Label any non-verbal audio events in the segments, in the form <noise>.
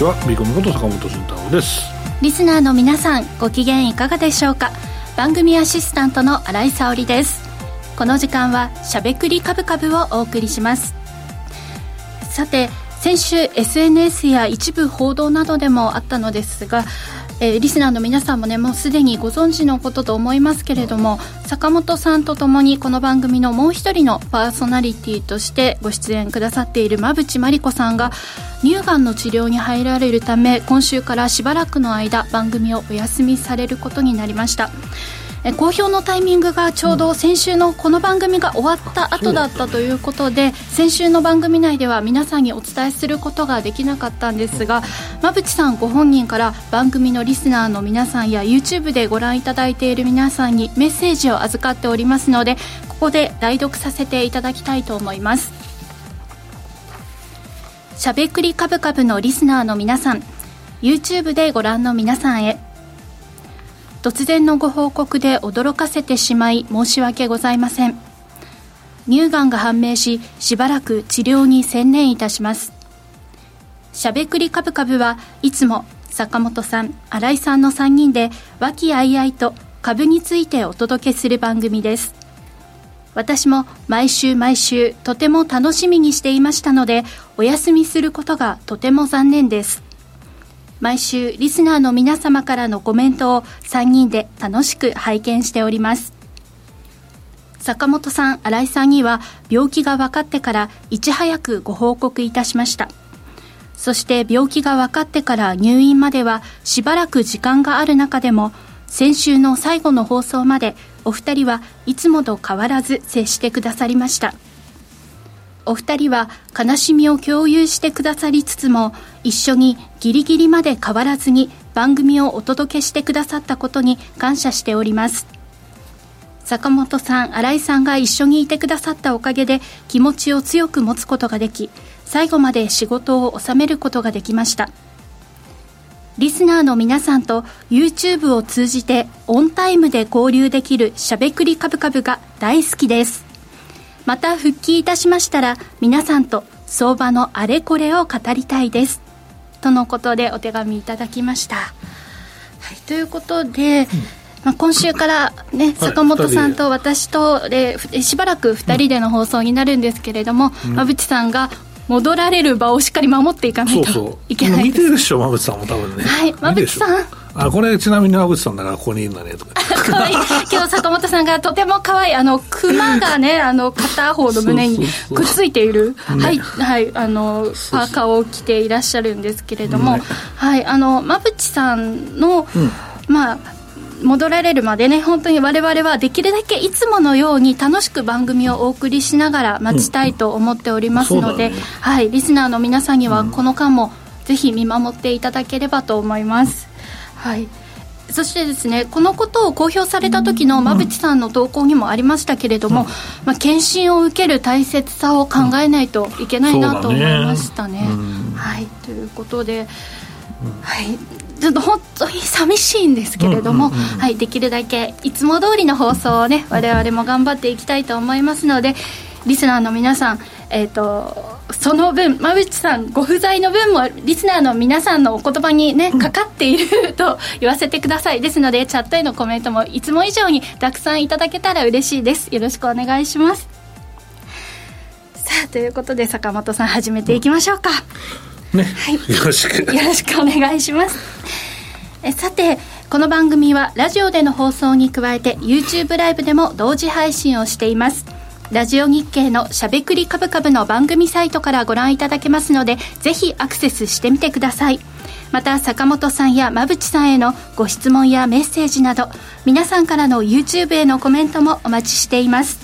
ちは。ビコムこと坂本慎太郎です。リスナーの皆さんご機嫌いかがでしょうか？番組アシスタントの新井沙織です。この時間はしゃべくりカブカブをお送りします。さて先週 SNS や一部報道などでもあったのですがえー、リスナーの皆さんもねもうすでにご存知のことと思いますけれども坂本さんとともにこの番組のもう一人のパーソナリティとしてご出演くださっている馬淵真理子さんが乳がんの治療に入られるため今週からしばらくの間番組をお休みされることになりました。え公表のタイミングがちょうど先週のこの番組が終わった後だったということで先週の番組内では皆さんにお伝えすることができなかったんですが馬淵さんご本人から番組のリスナーの皆さんや YouTube でご覧いただいている皆さんにメッセージを預かっておりますのでここで代読させていただきたいと思います。しゃべくりカブカブのリスナーの皆さん YouTube でご覧の皆さんへ突然のご報告で驚かせてしまい申し訳ございません。乳がんが判明ししばらく治療に専念いたします。しゃべくりカブカブはいつも坂本さん新井さんの3人で和気あいあいと株についてお届けする番組です。私も毎週毎週とても楽しみにしていましたのでお休みすることがとても残念です。毎週リスナーの皆様からのコメントを3人で楽しく拝見しております。坂本さん新井さんには病気が分かってからいち早くご報告いたしました。そして病気が分かってから入院まではしばらく時間がある中でも先週の最後の放送までお二人はいつもと変わらず接してくださりました。お二人は悲しみを共有してくださりつつも一緒にギリギリまで変わらずに番組をお届けしてくださったことに感謝しております。坂本さん新井さんが一緒にいてくださったおかげで気持ちを強く持つことができ最後まで仕事を収めることができました。リスナーの皆さんと YouTube を通じてオンタイムで交流できるしゃべくりカブカブが大好きです。また復帰いたしましたら皆さんと相場のあれこれを語りたいです。とのことでお手紙いただきました、はい、ということで、うん。まあ、今週からね、はい、坂本さんと私とでしばらく2人での放送になるんですけれども、うん、馬淵さんが戻られる場をしっかり守っていかないといけないです見てるでしょ馬淵さんも多分ね。はい馬淵さんあこれちなみに馬淵さんだからここにいるんだねとか。かわい。い今日坂本さんがとても可愛い。あの熊がね <laughs> あの片方の胸にくっついている。はいはいあのパーカーを着ていらっしゃるんですけれども、ね、はいあの馬淵さんの、うん、まあ戻られるまでね本当に我々はできるだけいつものように楽しく番組をお送りしながら待ちたいと思っておりますので、うんね、はいリスナーの皆さんにはこの間もぜひ見守っていただければと思います。はい。そしてですねこのことを公表された時の馬淵さんの投稿にもありましたけれども、うん、まあ、検診を受ける大切さを考えないといけないなと思いましたね。ねはい。ということで、はい。ちょっと本当に寂しいんですけれども、はい、できるだけいつも通りの放送をね我々も頑張っていきたいと思いますのでリスナーの皆さんえっ、ー、とその分馬淵さんご不在の分もリスナーの皆さんのお言葉にねかかっていると <laughs> 言わせてください。ですのでチャットへのコメントもいつも以上にたくさんいただけたら嬉しいです。よろしくお願いします。さあということで坂本さん始めていきましょうか、ね、はい、よろしく。よろしくお願いします。えさてこの番組はラジオでの放送に加えて YouTube ライブでも同時配信をしていますラジオ日経のしゃべくりカブカブの番組サイトからご覧いただけますので、ぜひアクセスしてみてください。また、坂本さんや馬淵さんへのご質問やメッセージなど、皆さんからの YouTube へのコメントもお待ちしています。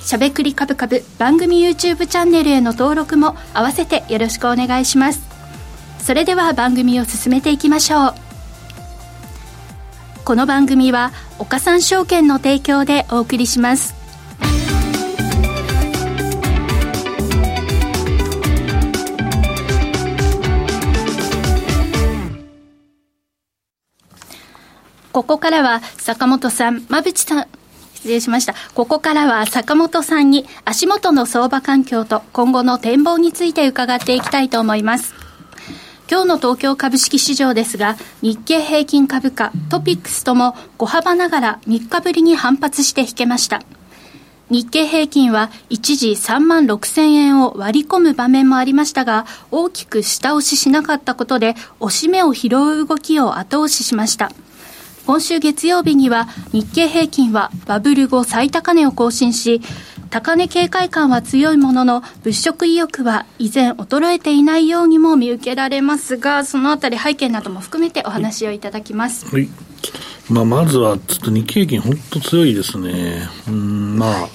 しゃべくりカブカブ番組 YouTube チャンネルへの登録も合わせてよろしくお願いします。それでは番組を進めていきましょう。この番組は岡三証券の提供でお送りします。ここからは坂本さん、馬淵さん、失礼しました。ここからは坂本さんに足元の相場環境と今後の展望について伺っていきたいと思います。今日の東京株式市場ですが、日経平均株価、トピックスとも小幅ながら3日ぶりに反発して引けました。日経平均は一時3万6000円を割り込む場面もありましたが、大きく下押ししなかったことで、押し目を拾う動きを後押ししました。今週月曜日には日経平均はバブル後最高値を更新し、高値警戒感は強いものの、物色意欲は依然衰えていないようにも見受けられますが、そのあたり背景なども含めてお話をいただきます。はい。まあ、まずは、ちょっと日経平均本当強いですね。うん、まあ、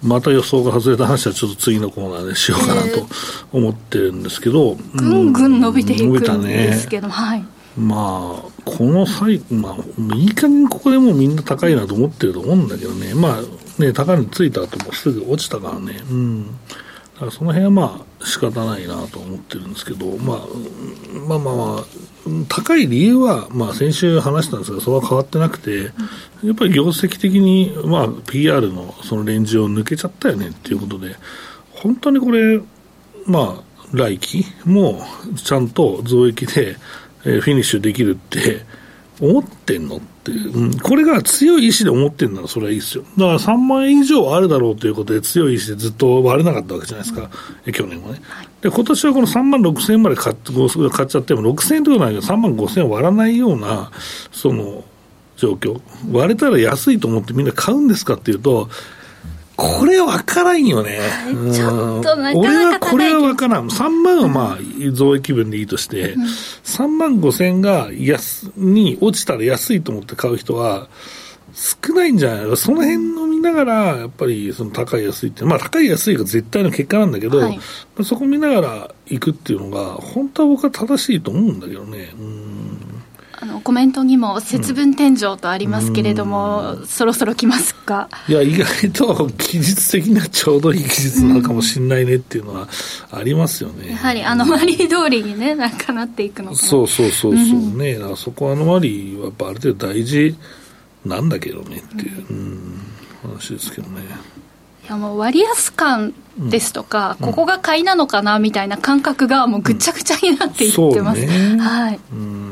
また予想が外れた話はちょっと次のコーナーでしようかなと思ってるんですけど、ぐんぐん伸びていくんですけど、ね、はい。まあ、この際、まあ、いい加減ここでもうみんな高いなと思ってると思うんだけどね、まあ、ね、高値ついた後もすぐ落ちたからね、うん。だからその辺はまあ仕方ないなと思ってるんですけど、まあ、まあまあまあ、高い理由は、まあ先週話したんですが、それは変わってなくて、やっぱり業績的に、まあ PR のそのレンジを抜けちゃったよねっていうことで、本当にこれ、まあ、来期もちゃんと増益で、えー、フィニッシュできるって思ってんのってうん、これが強い意志で思ってんならそれはいいですよ。だから3万円以上あるだろうということで強い意志でずっと割れなかったわけじゃないですか、うん、去年はね。で、今年はこの3万6千円まで買っ買っちゃっても6千円とかないけど3万5千円割らないような、その、状況。割れたら安いと思ってみんな買うんですかっていうと、これ分からんよね。ちょっとなかなか俺はこれは分からん。3万はまあ、増益分でいいとして、うん、3万5千が安、に落ちたら安いと思って買う人は、少ないんじゃない？その辺を見ながら、やっぱりその高い安いって、まあ高い安いが絶対の結果なんだけど、はい、そこ見ながら行くっていうのが、本当は僕は正しいと思うんだけどね。うんあのコメントにも節分天井とありますけれども、うん、そろそろ来ますか？いや、意外と技術的にはちょうどいい技術なのかもしれないねっていうのはありますよね。やはりアノマリー通りにね、<laughs> なんかなっていくのかそうそうそうそう。ね、うん、そこアノマリーはやっぱある程度大事なんだけどねっていう、うん、話ですけどね。いやもう割安感ですとか、ここが買いなのかなみたいな感覚がもうぐちゃぐちゃになっていってます。ね、はい。うん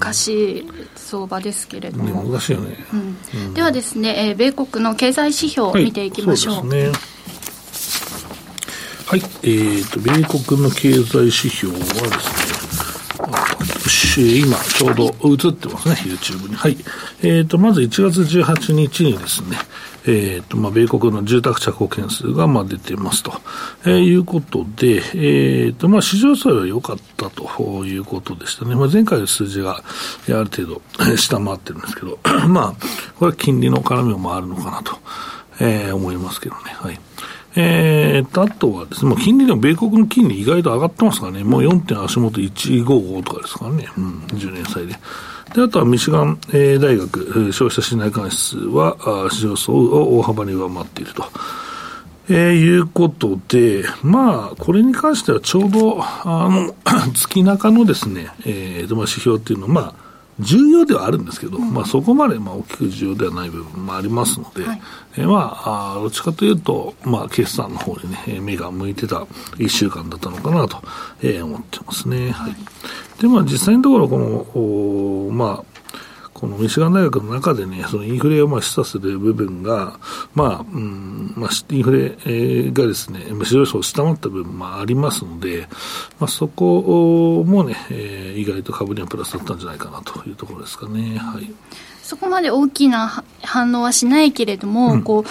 難しい相場ですけれども、難しいよね、うん、ではですね、えー、米国の経済指標を見ていきましょう、はい、ね。はい、えーと、米国の経済指標はですね、今、ちょうど映ってますね、YouTube に。はい。えーと、まず1月18日にですね、えーとまあ、米国の住宅着工件数がまあ出てますと、えー、いうことで、えーとまあ、市場予想は良かったということでしたね、まあ、前回の数字がある程度下回ってるんですけど、<clears throat> まあ、これは金利の絡みもあるのかなと、えー、思いますけどね。はいえー、と、あとはですね、もう金利でも米国の金利意外と上がってますからね、もう 4. 点足元155とかですからね、うん、10年債で。で、あとはミシガン、えー、大学、消費者信頼感指数は、あ市場予想を大幅に上回っていると。えー、いうことで、まあ、これに関してはちょうど、あの、<clears throat> 月中のですね、えー、まあ、指標っていうのは、まあ、重要ではあるんですけど、うん、まあ、そこまでまあ大きく重要ではない部分もありますので、はい、えー、まあ、どっちかというと、まあ、決算の方にね、目が向いてた1週間だったのかなと、えー、思ってますね。はい。で、まあ、実際のところ、この、おまあ、このミシガン大学の中でね、そのインフレをまあ示唆する部分が、まあ、うん、まあ、インフレがですね、市場予想を下回った部分もありますので、まあ、そこもね、えー、意外と株にはプラスだったんじゃないかなというところですかね。はい。そこまで大きな反応はしないけれども、うん、こう、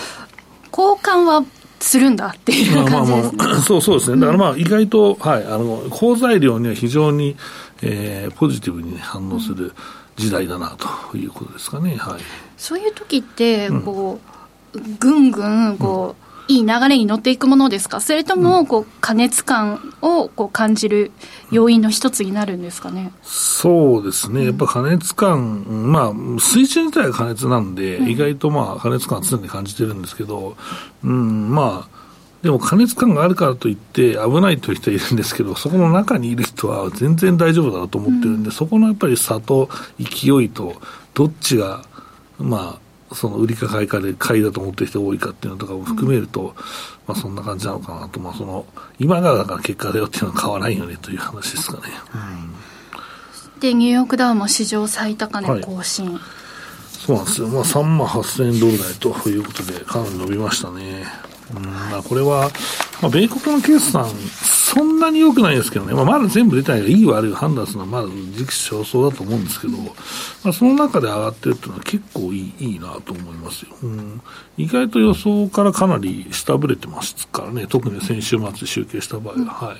交換はするんだっていう感じですね。まあまあ、<clears throat> そうそうですね。だからまあ意外と、はい、あの、好材料には非常に、えー、ポジティブに、反応する、うん時代だなということですかね。はい、そういう時ってこう、うん、ぐんぐんこう、うん、いい流れに乗っていくものですか？それともこう過熱感をこう感じる要因の一つになるんですかね、そうですね、やっぱ過熱感、まあ、水準自体が過熱なんで、意外とまあ過熱感は常に感じてるんですけど、うん、まあ、でも加熱感があるからといって危ないという人はいるんですけど、そこの中にいる人は全然大丈夫だと思ってるんで、うん、そこのやっぱり差と勢いと、どっちが、まあ、その売りか買いかで買いだと思ってる人が多いかっていうのとかも含めると、うん、まあそんな感じなのかなと、まあその、今がだから結果だよっていうのは変わらないよねという話ですかね。うんでニューヨークダウも史上最高値更新、はい、そうなんですよ、まあ、3万8000円ドル台ということで、かなり伸びましたね。うんまあ、これは、まあ、米国の決算、そんなに良くないですけどね、まあ、まだ全部出たいがいい悪い判断するのはまだ時期尚早だと思うんですけど、まあ、その中で上がってるっていうのは結構いいいいなと思いますよ、うん。意外と予想からかなり下振れてますからね、特に先週末集計した場合は。はい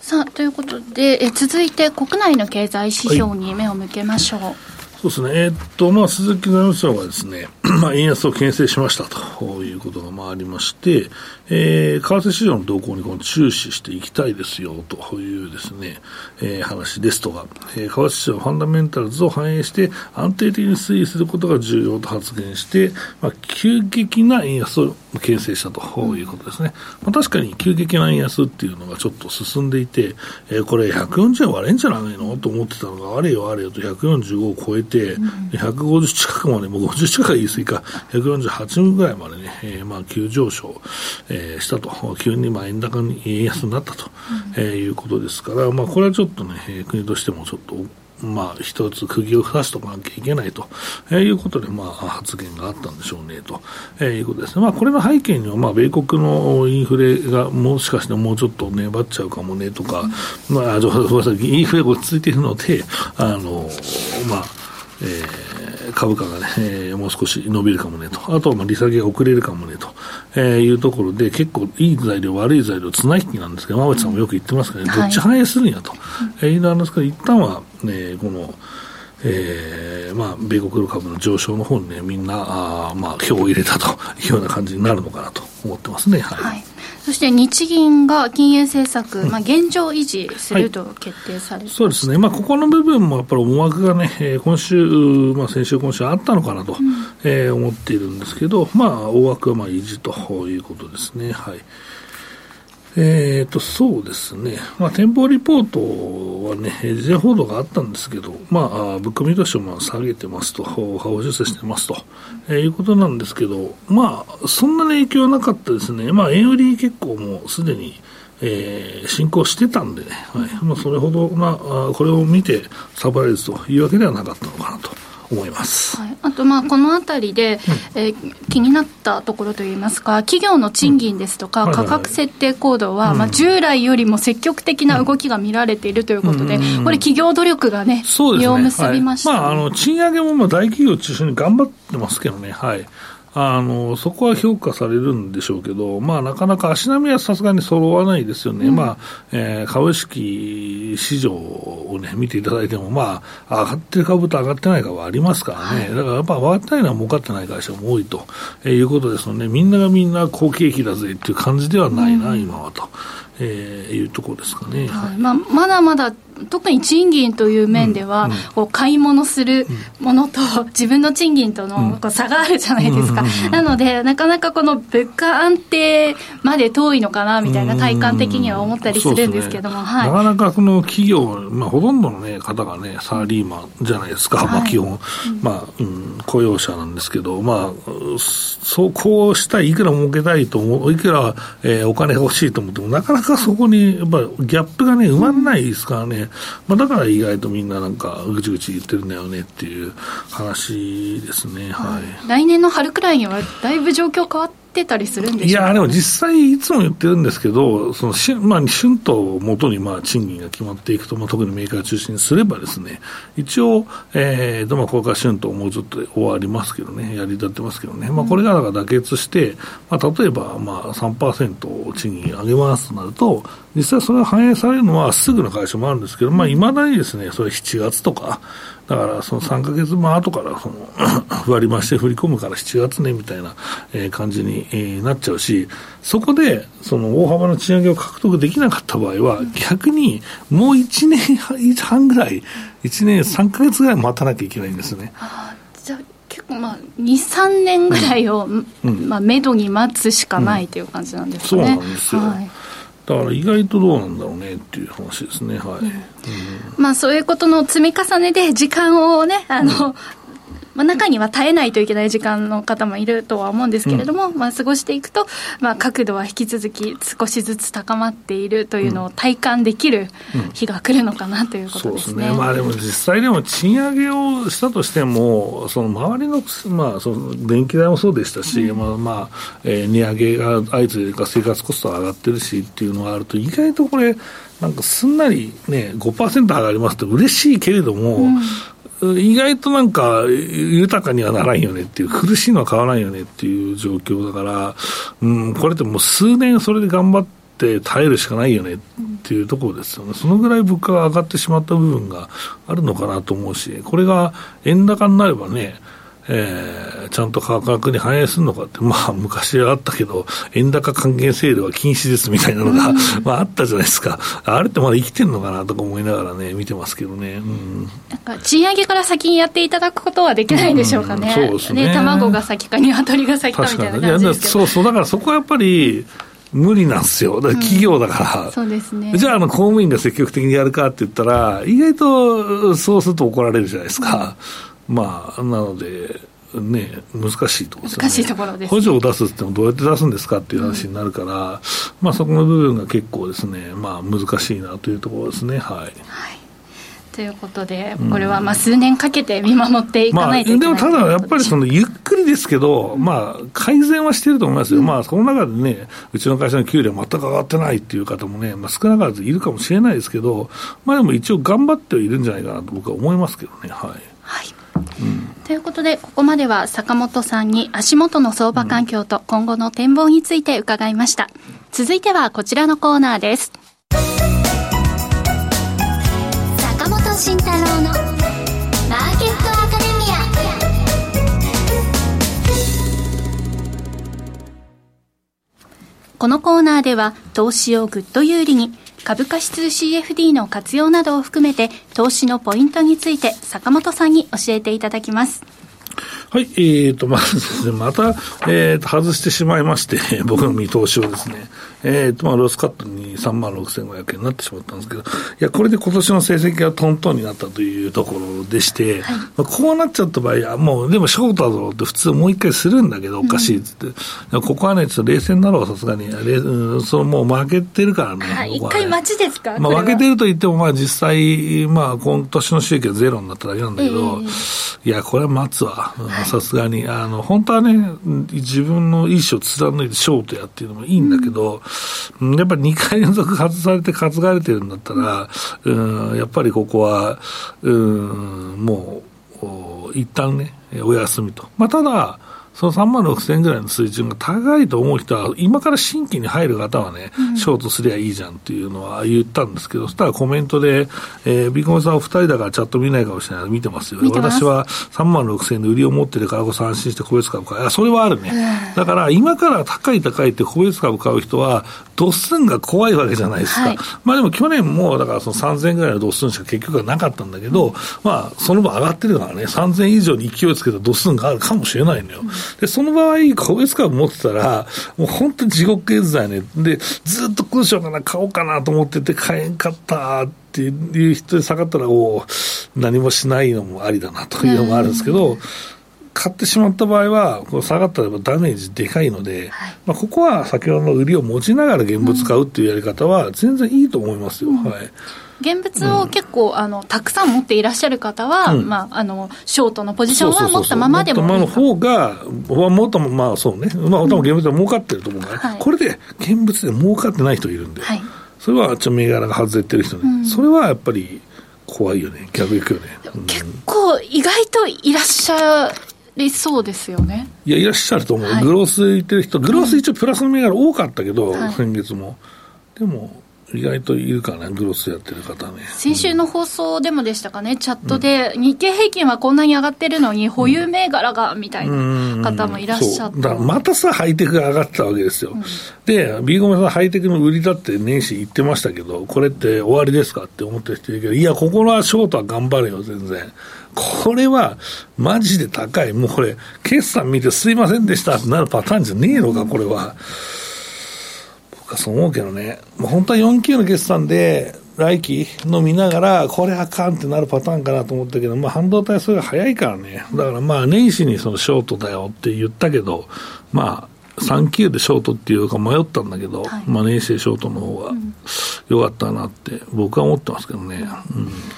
さあということでえ続いて国内の経済指標に目を向けましょう。はいそうですね、えー、っと、まあ、鈴木財務省がですね、<clears throat> まあ、円安を牽制しましたということがまあありまして、えー、為替市場の動向にこの注視していきたいですよというですね、えー、話ですとか、えー、為替市場のファンダメンタルズを反映して安定的に推移することが重要と発言して、まあ、急激な円安を形成したということですね。まあ、確かに急激な円安っていうのがちょっと進んでいて、えー、これ140円割れんじゃないの？と思ってたのが、あれよあれよと145を超えて、うん、150近くまで、もう50近くは言い過ぎか、148ぐらいまでね、えー、まあ急上昇、えー、したと、急にまあ円高に円安になったと、うん、えー、いうことですから、まあこれはちょっとね、国としてもちょっとまあ、一つ釘を刺しとかなきゃいけないと、えー、いうことで、まあ、発言があったんでしょうね、と、えー、いうことですね。まあ、これの背景には、まあ、米国のインフレがもしかしてもうちょっと粘っちゃうかもね、とか、まあ、ごめんなさい、インフレが落ち着いているので、あの、まあ、えー、株価がね、えー、もう少し伸びるかもねと、あとはまあ利下げが遅れるかもねと、えー、いうところで、結構いい材料、悪い材料、綱引きなんですけど、馬渕さんもよく言ってますけどね、どっち反映するんやと、えいうのなんですけど、一旦は、ね、この、えーまあ、米国の株の上昇の方にね、みんな、あまあ、票を入れたと <laughs> いうような感じになるのかなと思ってますね。はい、はい。そして日銀が金融政策、うん、まあ、現状維持すると決定されて、はい、そうですね、まあ、ここの部分もやっぱり思惑がね、えー、今週、まあ、先週、今週あったのかなと、うん、えー、思っているんですけど、まあ、大枠はまあ維持ということですね。はいえっ、ー、と、そうですね。まあ、展望リポートはね、事前報道があったんですけど、まあ、物価見通しをまあ下げてますと、下方修正してますと、えー、いうことなんですけど、まあ、そんなに影響はなかったですね。まあ、円売り結構もうすでに、えー、進行してたんでね、はい。まあ、それほど、まあ、これを見てサプライズというわけではなかったのかなと。思います、はい、あと、まあ、このあたりで、うん、えー、気になったところといいますか、企業の賃金ですとか、うん、価格設定行動は、まあ、従来よりも積極的な動きが見られているということで、これ、企業努力がね、実を結びました、ね、はい、まあ、あの賃上げもまあ大企業を中心に頑張ってますけどね、はい。あの、そこは評価されるんでしょうけど、まあ、なかなか足並みはさすがに揃わないですよね。うん、まあ、えー、株式市場をね、見ていただいても、まあ、上がってる株と上がってない株はありますからね。はい、だからやっぱ上がってないのは儲かってない会社も多いと、えー、いうことですので、みんながみんな好景気だぜっていう感じではないな、うん、今はと。えー、いうところですかね、はい、まあ、まだまだ特に賃金という面では、うん、こう買い物するものと、<laughs> 自分の賃金とのこう差があるじゃないですか、なので、なかなかこの物価安定まで遠いのかなみたいな、体感的には思ったりするんですけども、ね。はい、なかなかその企業、まあ、ほとんどの、ね、方がね、サラリーマンじゃないですか、はい、まあ、基本、まあうん、雇用者なんですけど、まあ、そうこうしたい、いくら儲けたいと思う、いくら、えー、お金が欲しいと思っても、なかなかそこにやっぱギャップがね、埋まらないですからね。まあ、だから意外とみんななんかぐちぐち言ってるんだよねっていう話ですね、はい、来年の春くらいにはだいぶ状況変わってってたりするんでしょういや、でも実際、いつも言ってるんですけど、そのしまあ、春ともとにまあ賃金が決まっていくと、まあ、特にメーカー中心にすればですね、一応、えーとまあ、これから春ともうちょっと終わりますけどね、やり立ってますけどね、まあ、これがだから妥結して、まあ、例えばまあ3%賃金上げますとなると、実際それが反映されるのはすぐの会社もあるんですけど、まあ、いまだにですね、それ7月とか、だからその3か月前後からその <coughs> 割り増して振り込むから7月ねみたいな感じになっちゃうし、そこでその大幅な賃上げを獲得できなかった場合は、逆にもう1年半ぐらい、1年3か月ぐらい待たなきゃいけないんですね。じゃ結構まあ2、3年ぐらいを、うん、まあ、めどに待つしかないという感じなんですね。そうなんですよ。はいだから意外とどうなんだろうねっていう話ですね、はい、うん、まあ、そういうことの積み重ねで、時間をね、あの、うんまあ、中には耐えないといけない時間の方もいるとは思うんですけれども、うん、まあ、過ごしていくと、まあ、角度は引き続き少しずつ高まっているというのを体感できる日が来るのかなということですね。うん。うん、すね。まあ、でも実際でも賃上げをしたとしても、その周りの、まあ、その電気代もそうでしたし、まあまあえー、値上げが相次いで生活コストが上がってるしっていうのがあると、意外とこれ、なんかすんなりね、5%上がりますと嬉しいけれども、うん、意外となんか豊かにはならんよねっていう、苦しいのは変わらんよねっていう状況だから、うん、これってもう数年それで頑張って耐えるしかないよねっていうところですよね。そのぐらい物価が上がってしまった部分があるのかなと思うし、これが円高になればね、えー、ちゃんと価格に反映するのかって、<laughs> まあ、昔はあったけど、円高還元セールは禁止ですみたいなのが、うん、まあ、あったじゃないですか、あれってまだ生きてるのかなとか思いながらね、見てますけどね、うん、なんか賃上げから先にやっていただくことはできないんでしょうかね、うん、そうですね、ね、卵が先か、鶏が先かみたいな感じですけど。そうそう、だからそこはやっぱり、無理なんですよ、だ企業だから、うん、そうですね、じゃああの、公務員が積極的にやるかって言ったら、意外とそうすると怒られるじゃないですか。まあ、なので、ね、難しいところですね。難しいところです、補助を出すってもどうやって出すんですかっていう話になるから、うん、まあそこの部分が結構ですね、まあ難しいなというところですね。はい。はい。ということで、これはまあ数年かけて見守っていかないといけない、まあ、でもただやっぱりそのゆっくりですけど、まあ、改善はしてると思いますよ、うん、まあ、その中でね、うちの会社の給料全く上がってないっていう方もね、まあ、少なからずいるかもしれないですけど、まあでも一応頑張ってはいるんじゃないかなと僕は思いますけどね。はい、はいということで、ここまでは坂本さんに足元の相場環境と今後の展望について伺いました。続いてはこちらのコーナーです。坂本慎太郎のマーケットアカデミア。このコーナーでは投資をぐっと有利に株価指数 CFD の活用などを含めて投資のポイントについて坂本さんに教えていただきます。はい、えーと、まず、また、えーと、外してしまいまして、僕の見通しをですね、えーと、まあ、ロスカットに3万6500円になってしまったんですけど、いや、これで今年の成績がトントンになったというところでして、はい、まあ、こうなっちゃった場合は、もう、でもショートだろうって普通もう一回するんだけど、おかしいっつって、うん、ここはね、ちょっと冷静になろう、さすがに。うん、そのもう負けてるからね。はい、一回待ちですかまあ、負けてると言っても、まあ、実際、まあ、今年の収益はゼロになっただけなんだけど、えー、いや、これは待つわ。さすがに。あの、本当はね、自分の意思を貫いてショートやっていうのもいいんだけど、うん、やっぱり2回連続外されて担がれてるんだったら、うん、やっぱりここは、うん、もう、一旦ね、お休みと。まあ、ただ、その3万6千円ぐらいの水準が高いと思う人は、今から新規に入る方はね、ショートすりゃいいじゃんっていうのは言ったんですけど、そしたらコメントで、えー、ビコンさんお二人だからチャット見ないかもしれない見てますよ。私は3万6千円で売りを持ってるからこそ安心して個別株買う。それはあるね。だから今から高い高いって個別株買う人は、ドッスンが怖いわけじゃないですか。はい、まあでも去年も、だからその3000円ぐらいのドッスンしか結局はなかったんだけど、まあその分上がってるからね、3000円以上に勢いつけたドッスンがあるかもしれないのよ。で、その場合、個別株持ってたら、もう本当に地獄絵図だよね。で、ずっとクッションかな、買おうかなと思ってて、買えんかったっていう人で下がったら、お何もしないのもありだなというのもあるんですけど、買ってしまった場合は、こう下がったらダメージでかいので、はい、まあ、ここは先ほどの売りを持ちながら現物買うっていうやり方は、全然いいと思いますよ。うん、はい現物を結構、うん、あのたくさん持っていらっしゃる方は、うん、まあ、あのショートのポジションは持ったままでもいいの方が、もっとまあそうね、まあ、多分現物で儲かってると思うから、これで現物で儲かってない人いるんで、はい、それはちょっと銘柄が外れてる人ね、それはやっぱり怖いよね、逆いくよね。結構、意外といらっしゃりそうですよね。いや、いらっしゃると思う。はい、グロースいってる人、グロース一応プラスの銘柄多かったけど、先月も。でも、意外といるかな、グロスやってる方ね。先週の放送でもでしたかね、チャットで、日経平均はこんなに上がってるのに、保有銘柄がみたいな方もいらっしゃって、だからまたさ、ハイテクが上がってたわけですよ。うん、で、ビーゴメさん、ハイテクの売りだって年始言ってましたけど、これって終わりですかって思ってる人いるけど、いや、ここはショートは頑張れよ、全然。これは、マジで高い。もうこれ、決算見てすいませんでしたってなるパターンじゃねえのか、これは。僕かそう思うけどね、まあ本当は4級の決算で、来期の見ながら、これあかんってなるパターンかなと思ったけど、まあ、半導体それが早いからね。だからまあ、年始にそのショートだよって言ったけど、まあ、3級でショートっていうか迷ったんだけど、はい、まあ年生ショートの方が良かったなって僕は思ってますけどね。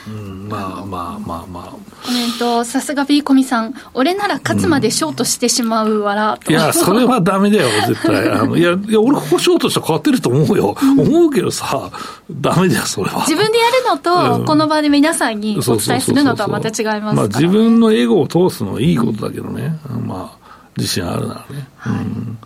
うん、うん、まあまあまあまあ。コメント、さすが B コミさん、俺なら勝つまでショートしてしまうわら、うん、いや、それはダメだよ、絶対。あのいや、いや、俺ここショートしたら変わってると思うよ。うん、思うけどさ、ダメだよ、それは。自分でやるのと、この場で皆さんにお伝えするのとはまた違いますから、ね、まあ自分のエゴを通すのはいいことだけどね。まあ、自信あるならね。はい、うん。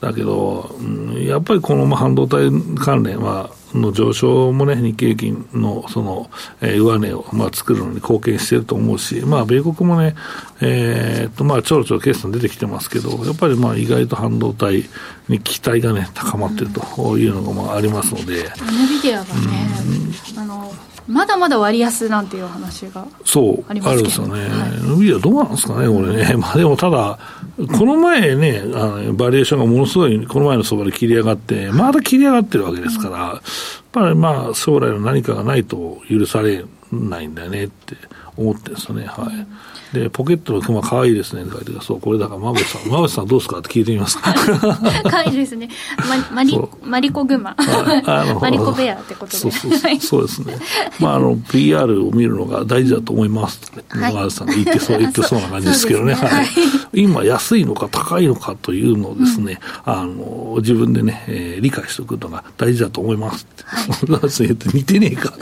だけど、やっぱりこの半導体関連は、の上昇もね、日経平均のその、えー、上値を、まあ、作るのに貢献していると思うし、まあ、米国もね、えー、っと、まあ、ちょろちょろ決算出てきてますけど、やっぱりまあ、意外と半導体に期待がね、高まっているというのがまあありますので。がね、うん、あの、まだまだ割安なんていう話がそうあるんですよね、はい、いやどうなんですかね、これね、<laughs> まあ、でもただ、この前ね、あのバリエーションがものすごい、この前の相場で切り上がって、まだ切り上がってるわけですから、やっぱりまあ将来の何かがないと許されないんだよねって思ってるんですよね、はい。うんで、ポケットのクマ可愛いですねって書いてそう、これだから、馬渕さん、馬渕さんどうですか？って聞いてみますか。<laughs> 可愛いですね。ま、マリ、マリコグマ。マリコベアってことで。そうそうそう。ですね。まあ、あの、PR を見るのが大事だと思いますって、馬渕さんが言ってそう、<laughs> 言ってそうな感じですけどね。はい。今、安いのか高いのかというのをですね、あの、自分でね、えー、理解しておくのが大事だと思いますって。馬渕さん言って似てねえか。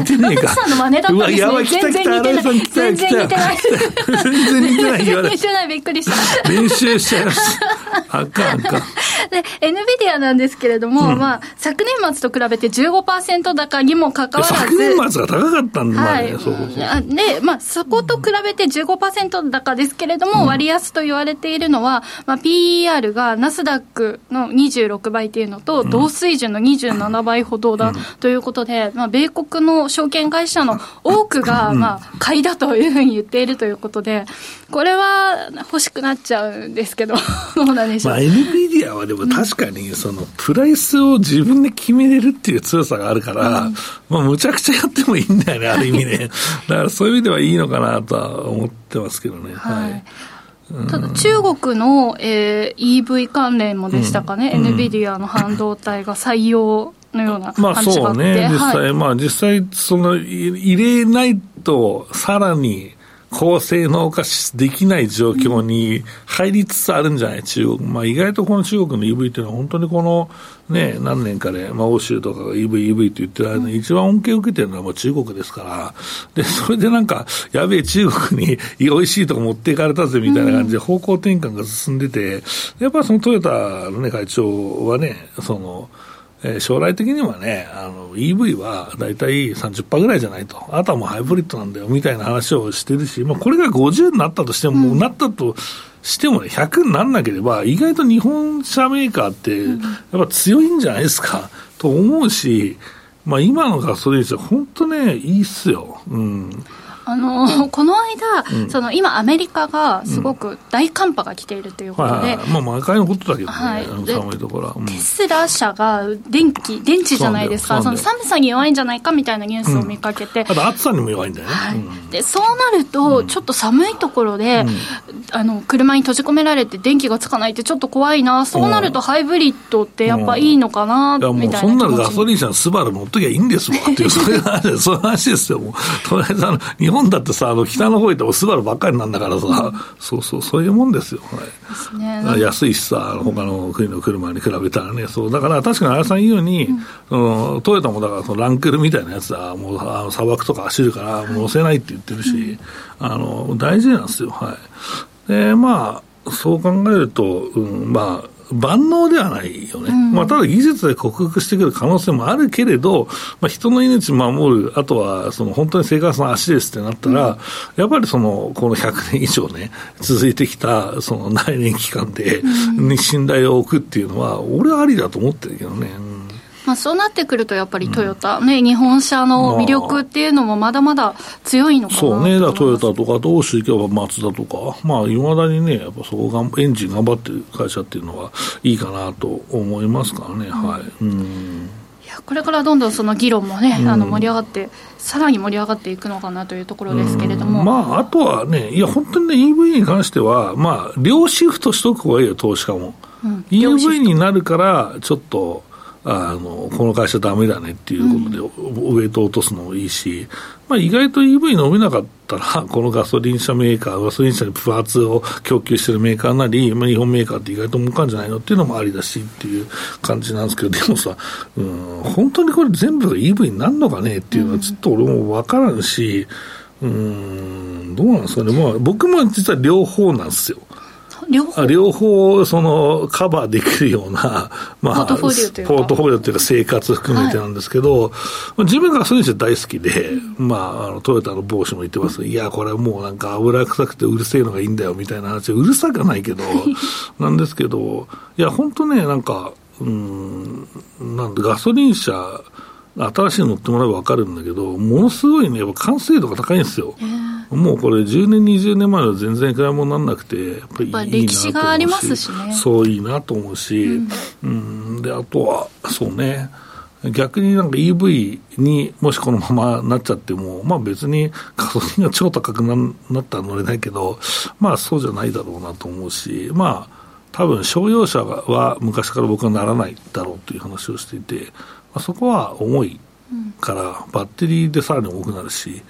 似てねえか。馬さんの真似だったんですね。やばい、来た来た、新井さん来た来た。全然似てない。全然似てない言われ似てない、びっくりした。練習しちゃいます。あかんあかん。で、NVIDIA なんですけれども、うん、まあ、昨年末と比べて15%高にもかかわらず。昨年末が高かったんだ、はい、そうそうで、まあ、そこと比べて15%高ですけれども、うん、割安と言われているのは、まあ、PER がナスダックの26倍っていうのと、同水準の27倍ほどだということで、まあ、米国の証券会社の多くが、まあ、買いだというふうに言っているということで、これは欲しくなっちゃうんですけど、<laughs> どうなんでしょう。まあ、NVIDIA はでも確かに、その、プライスを自分で決めれるっていう強さがあるから、うん、まあ、むちゃくちゃやってもいいんだよね、ある意味ね。<laughs> だからそういう意味ではいいのかなとは思ってますけどね。はい、はい。ただ中国の、えー、EV 関連もでしたかね、うん、NVIDIA の半導体が採用のようなまあそうね、実際、はい、まあ実際、その入れないと、さらに高性能化できない状況に入りつつあるんじゃない、中国。まあ、意外とこの中国の EV っていうのは、本当にこの、ね、何年かで、まあ、欧州とかが EV、EV って言ってる間に、一番恩恵を受けてるのはもう中国ですから、で、それでなんか、やべえ、中国に <laughs> 美味しいとこ持っていかれたぜみたいな感じで、方向転換が進んでて、やっぱりそのトヨタのね、会長はね、その、えー、将来的にはね、あの EV は大体30%ぐらいじゃないと、あとはもうハイブリッドなんだよみたいな話をしてるし、まあ、これが50になったとしても、うん、なったとしてもね、100にならなければ、意外と日本車メーカーって、やっぱ強いんじゃないですか、と思うし、まあ、今のガソリン車、本当ね、いいっすよ。うんあのこの間、うん、その今、アメリカがすごく大寒波が来ているということで、まあ、毎回のことだけどね、はい、寒いところ、うん、テスラ社が電気、電池じゃないですか、その寒さに弱いんじゃないかみたいなニュースを見かけて、うん、暑さにも弱いんだよね、はい。でそうなると、ちょっと寒いところで、あの車に閉じ込められて、電気がつかないって、ちょっと怖いな、そうなるとハイブリッドってやっぱいいのかな、みたいなそんなのガソリン車のスバル乗っときゃいいんですわっていう、そういう話ですよ、もうとりあえずあの日本だってさ、あの北の方行ってもスバルばっかりなんだからさ、うん、そうそう、そういうもんですよ、はい、ね、安いしさ、他の国の車に比べたらね、そうだから確かに荒井さん言うように、うん、トヨタもだからそのランクルみたいなやつは、もうあの砂漠とか走るから、もう乗せないって言ってるし、うん、あの大事なんですよ、はい。で、まあ、そう考えると、うん、まあ、万能ではないよね、うん、まあ、ただ技術で克服してくる可能性もあるけれど、まあ、人の命守る、あとはその本当に生活の足ですってなったら、うん、やっぱりそのこの100年以上ね、続いてきたその内燃機関で、に信頼を置くっていうのは、俺はありだと思ってるけどね。まあ、そうなってくると、やっぱりトヨタ、うん、ね、日本車の魅力っていうのもまだまだ強いのかな。そうね、だトヨタとか、どうしていけばマツダとか、まあ、いまだにね、やっぱそこが、エンジン頑張ってる会社っていうのはいいかなと思いますからね、うん、はい。うん。いやこれからどんどんその議論もね、うん、あの盛り上がって、さらに盛り上がっていくのかなというところですけれども、まあ、あとはね、いや、本当にね、EV に関しては、まあ、両シフトしとく方がいいよ、投資家も。うん、EV になるから、ちょっと、あのこの会社だめだねっていうことで、ウエイト落とすのもいいし、まあ、意外と EV 伸びなかったら、このガソリン車メーカー、ガソリン車にプアーツを供給してるメーカーなり、まあ、日本メーカーって意外と儲かるんじゃないのっていうのもありだしっていう感じなんですけど、でもさ、うん、本当にこれ全部が EV になるのかねっていうのは、ちょっと俺も分からんし、うん、どうなんですかね、まあ、僕も実は両方なんですよ。両方？両方そのカバーできるような、<laughs> まあ、ポートフォリオというか、ポートフォリオというか生活含めてなんですけど、はい、自分がそういう人大好きで、まあ、あのトヨタの帽子も言ってます。いや、これはもうなんか油臭くてうるせえのがいいんだよみたいな話、うるさくないけど、<laughs> なんですけど、いや、本当ね、なんか、うん、なんでガソリン車、新しいの乗ってもらえば分かるんだけど、ものすごいね、やっぱ完成度が高いんですよ。もうこれ、10年、20年前は全然買い物にならなくて、やっぱりいいなと歴史がありますしね。そういいなと思うし、うん、うん、で、あとは、そうね。逆になんか EV にもしこのままなっちゃっても、まあ別にガソリンが超高くなったら乗れないけど、まあそうじゃないだろうなと思うし、まあ多分商用車は昔から僕はならないだろうという話をしていて、まあ、そこは重いからバッテリーでさらに多くなるし、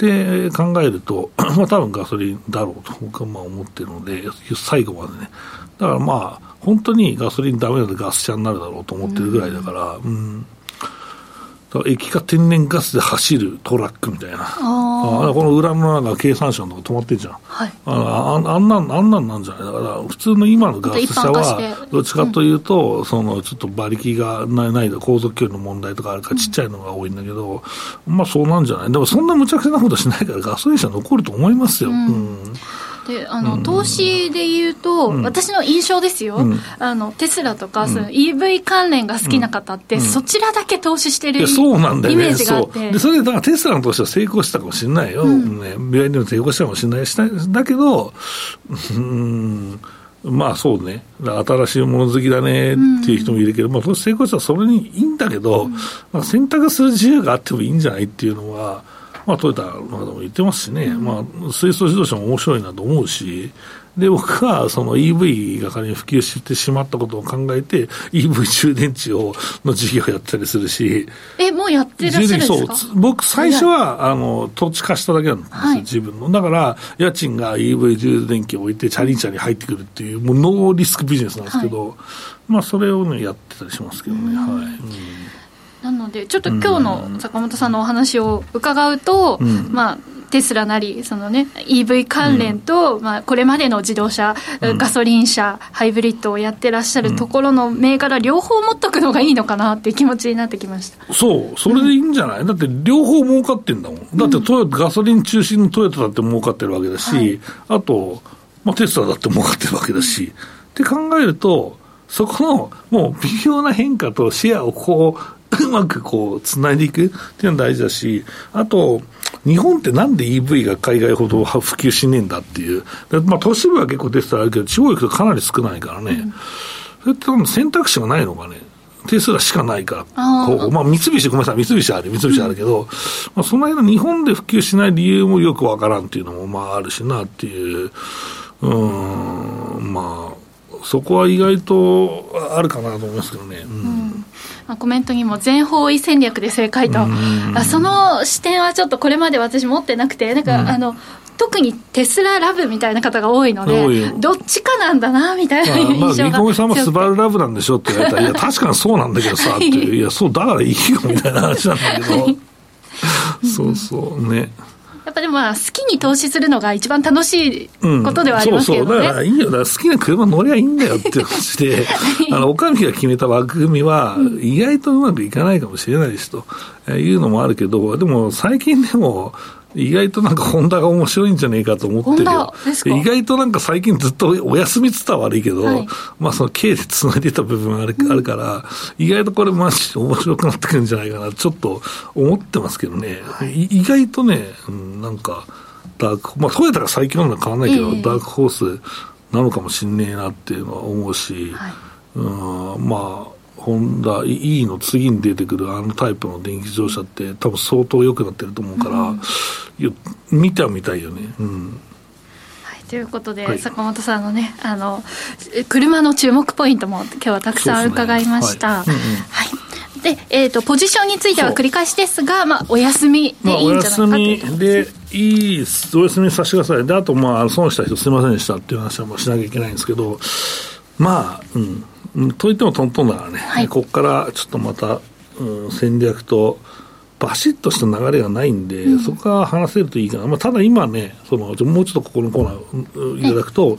で考えると、<clears throat> まあ多分ガソリンだろうと僕はまあ思ってるので、最後までね。だからまあ、本当にガソリンだめなのでガス車になるだろうと思ってるぐらいだから、うん、うん液化天然ガスで走るトラックみたいな、あこの裏のなんか経産省のとこ止まってるじゃん、はい、ああんなんあんなんなんじゃない？だから普通の今のガス車はどっちかというと、うん、そのちょっと馬力がないない航続距離の問題とかあるからちっちゃいのが多いんだけど、うん、まあそうなんじゃない？でもそんな無茶苦茶なことしないからガソリン車残ると思いますよ。うんであの、うん、投資でいうと、うん、私の印象ですよ、うん、あのテスラとか、その EV 関連が好きな方って、そちらだけ投資してるイメージがあって、でそれでだからテスラの投資は成功したかもしれないよ、ね、病院でも成功したかもしれないしだけど、うんまあそうね、新しいもの好きだねっていう人もいるけど、うん、まあ、成功したらそれにいいんだけど、うん、まあ、選択する自由があってもいいんじゃないっていうのは、まあ、トヨタの方も言ってますしね、うん、まあ、水素自動車も面白いなと思うし、で、僕はその EV が仮に普及してしまったことを考えて、EV 充電池をの事業をやったりするし。え、もうやってらっしゃるんですか？そう。僕、最初は、あの、土地貸しただけなんですよ、はい、自分の。だから、家賃が EV 充電器を置いて、チャリンチャリ入ってくるっていう、もうノーリスクビジネスなんですけど、はい、まあ、それをね、やってたりしますけどね、はい。うんなので、ちょっと今日の坂本さんのお話を伺うと、うん、まあ、テスラなり、そのね、EV 関連と、うん、まあ、これまでの自動車、うん、ガソリン車、ハイブリッドをやってらっしゃるところの銘柄、両方持っとくのがいいのかなっていう気持ちになってきました。そう、それでいいんじゃない、だって両方儲かってんだもん、だってトヨガソリン中心のトヨタだって儲かってるわけだし、はい、あと、まあ、テスラだって儲かってるわけだし、って考えると、そこのもう微妙な変化とシェアをこう、うまくこう、つないでいくっていうのが大事だし、あと、日本ってなんで EV が海外ほど普及しねえんだっていう。まあ、都市部は結構出てたらあるけど、地方行くとかなり少ないからね。うん、それって多分選択肢がないのかね。テスラしかないから、こうまあ、三菱、ごめんなさい、三菱ある、三菱あるけど、うん、まあ、その間、日本で普及しない理由もよくわからんっていうのもまああるしなっていう、うん、まあ、そこは意外とあるかなと思いますけどね。うんまあ、コメントにも全方位戦略で正解と、あその視点はちょっとこれまで私持ってなくて、なんか、あの、特にテスララブみたいな方が多いので、どっちかなんだなみたいな印象が、まあ、さんもスバルラブなんでしょって言われたら、いや、確かにそうなんだけどさ、っていう、いや、そう、だからいいよみたいな話なんだけど、<laughs> そうそうね。やっぱでもまあ好きに投資するのが一番楽しいことではありますけどね、うん、そうそう。だからいいよだ好きな車乗りゃいいんだよって話で。<laughs> あのお上が決めた枠組みは意外とうまくいかないかもしれないですというのもあるけどでも最近でも意外となんかホンダが面白いんじゃねえかと思ってるよ。意外となんか最近ずっとお休みっつったら悪いけど、はい、まあその経で繋いでた部分があるうん、あるから、意外とこれマジ面白くなってくるんじゃないかな、ちょっと思ってますけどね。はい、意外とね、うん、なんか、ダーク、まあトヨタが最強なのは変わらないけど、えー、ダークホースなのかもしんねえなっていうのは思うし、はい、うん、まあ、ホンダ E の次に出てくるあのタイプの電気自動車って多分相当良くなってると思うから、うん、見てはみたいよね。うん。ということで、はい、坂本さんのねあの車の注目ポイントも今日はたくさん伺いました。はい、うんうん、で、えーと、ポジションについては繰り返しですが、まあ、お休みでいいんじゃないかと、まあ、お休みでいいお休みさせてください。であと、まあ、損した人すみませんでしたっていう話はもうしなきゃいけないんですけどまあ、うん、といってもトントンだからね、はい、ここからちょっとまた、うん、戦略とバシッとした流れがないんで、うん、そこは話せるといいかな、まあ、ただ今ね、そのもうちょっとここのコーナーい。ただくと、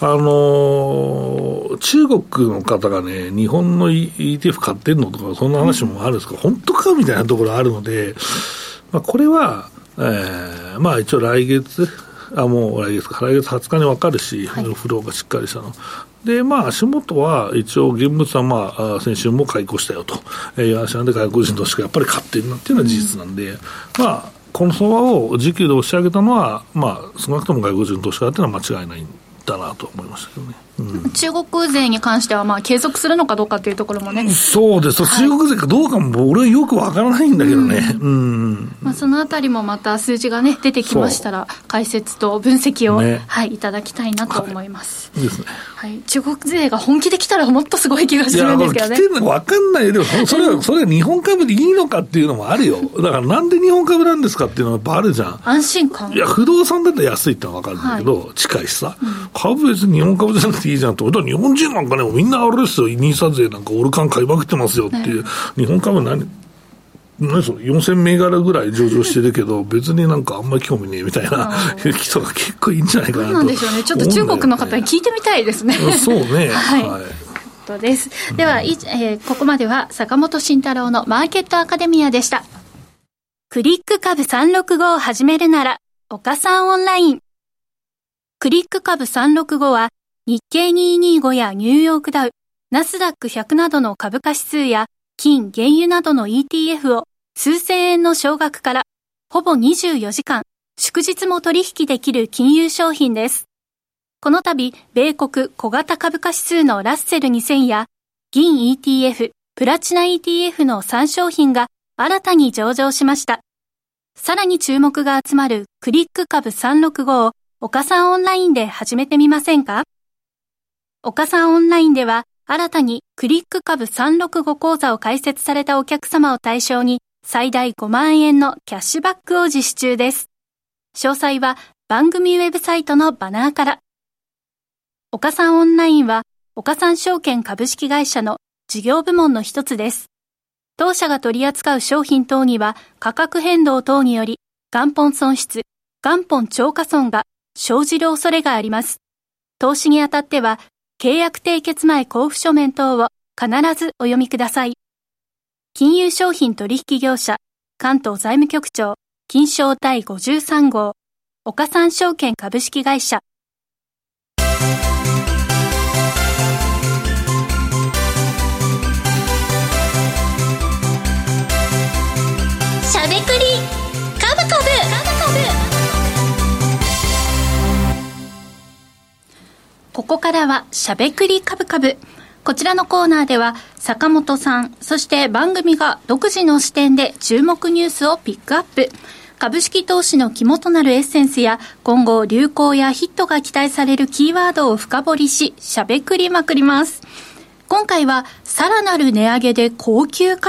あのー、中国の方がね、日本の ETF 買ってんのとか、そんな話もあるんですけど、うん、本当かみたいなところあるので、まあ、これは、えー、まあ一応来月、あもう来月か、来月20日に分かるし、はい、フローがしっかりしたの。で、まあ、足元は一応、現物はまあ、先週も解雇したよという話なんで、外国人投資家やっぱり買ってるなっていうのは事実なんで、まあ、この相場を時給で押し上げたのは、まあ、少なくとも外国人投資家っていうのは間違いないんだなと思いましたけどね。中国勢に関しては、まあ、継続するのかどうかというところもね。そうです、はい、中国勢かどうかも、俺はよくわからないんだけどね。うん。まあ、そのあたりもまた数字がね、出てきましたら、解説と分析を、ね、はい、いただきたいなと思います。はい、ですね。はい、中国勢が本気で来たらもっとすごい気がするんですけどね。いや、来てるの分かんないでも、<laughs> それは、それは日本株でいいのかっていうのもあるよ。だからなんで日本株なんですかっていうのはやっぱあるじゃん。安心感いや、不動産だったら安いってのは分かるんだけど、はい、近いしさ、うん、株別に日本株じゃなくていいじゃんと。日本人なんかね、みんなあれですよ、ニーサ税なんかオルカン買いまくってますよっていう、ね、日本株何、何それ、4000銘柄ぐらい上場してるけど、別になんかあんまり興味ねえみたいな人が結構いいんじゃないかなと。なんでしょうね。ちょっと中国の方に聞いてみたいですね。そうね。<laughs> はい、はいです。では、いえー、ここまでは坂本慎太郎のマーケットアカデミアでした。クリック株365を始めるなら、岡さんオンライン。クリック株365は、日経225やニューヨークダウ、ナスダック100などの株価指数や、金、原油などの ETF を数千円の少額から、ほぼ24時間、祝日も取引できる金融商品です。この度、米国小型株価指数のラッセル2000や、銀 ETF、プラチナ ETF の3商品が新たに上場しました。さらに注目が集まるクリック株365を岡さんオンラインで始めてみませんか？岡さんオンラインでは新たにクリック株365講座を開設されたお客様を対象に最大5万円のキャッシュバックを実施中です。詳細は番組ウェブサイトのバナーから。岡さんオンラインは岡さん証券株式会社の事業部門の一つです。当社が取り扱う商品等には価格変動等により元本損失、元本超過損が生じる恐れがあります。投資にあたっては契約締結前交付書面等を必ずお読みください。金融商品取引業者関東財務局長金賞第53号岡三証券株式会社ここからはしゃべくりカブカブ。こちらのコーナーでは坂本さん、そして番組が独自の視点で注目ニュースをピックアップ。株式投資の肝となるエッセンスや今後流行やヒットが期待されるキーワードを深掘りし、しゃべくりまくります。今回はさらなる値上げで高級化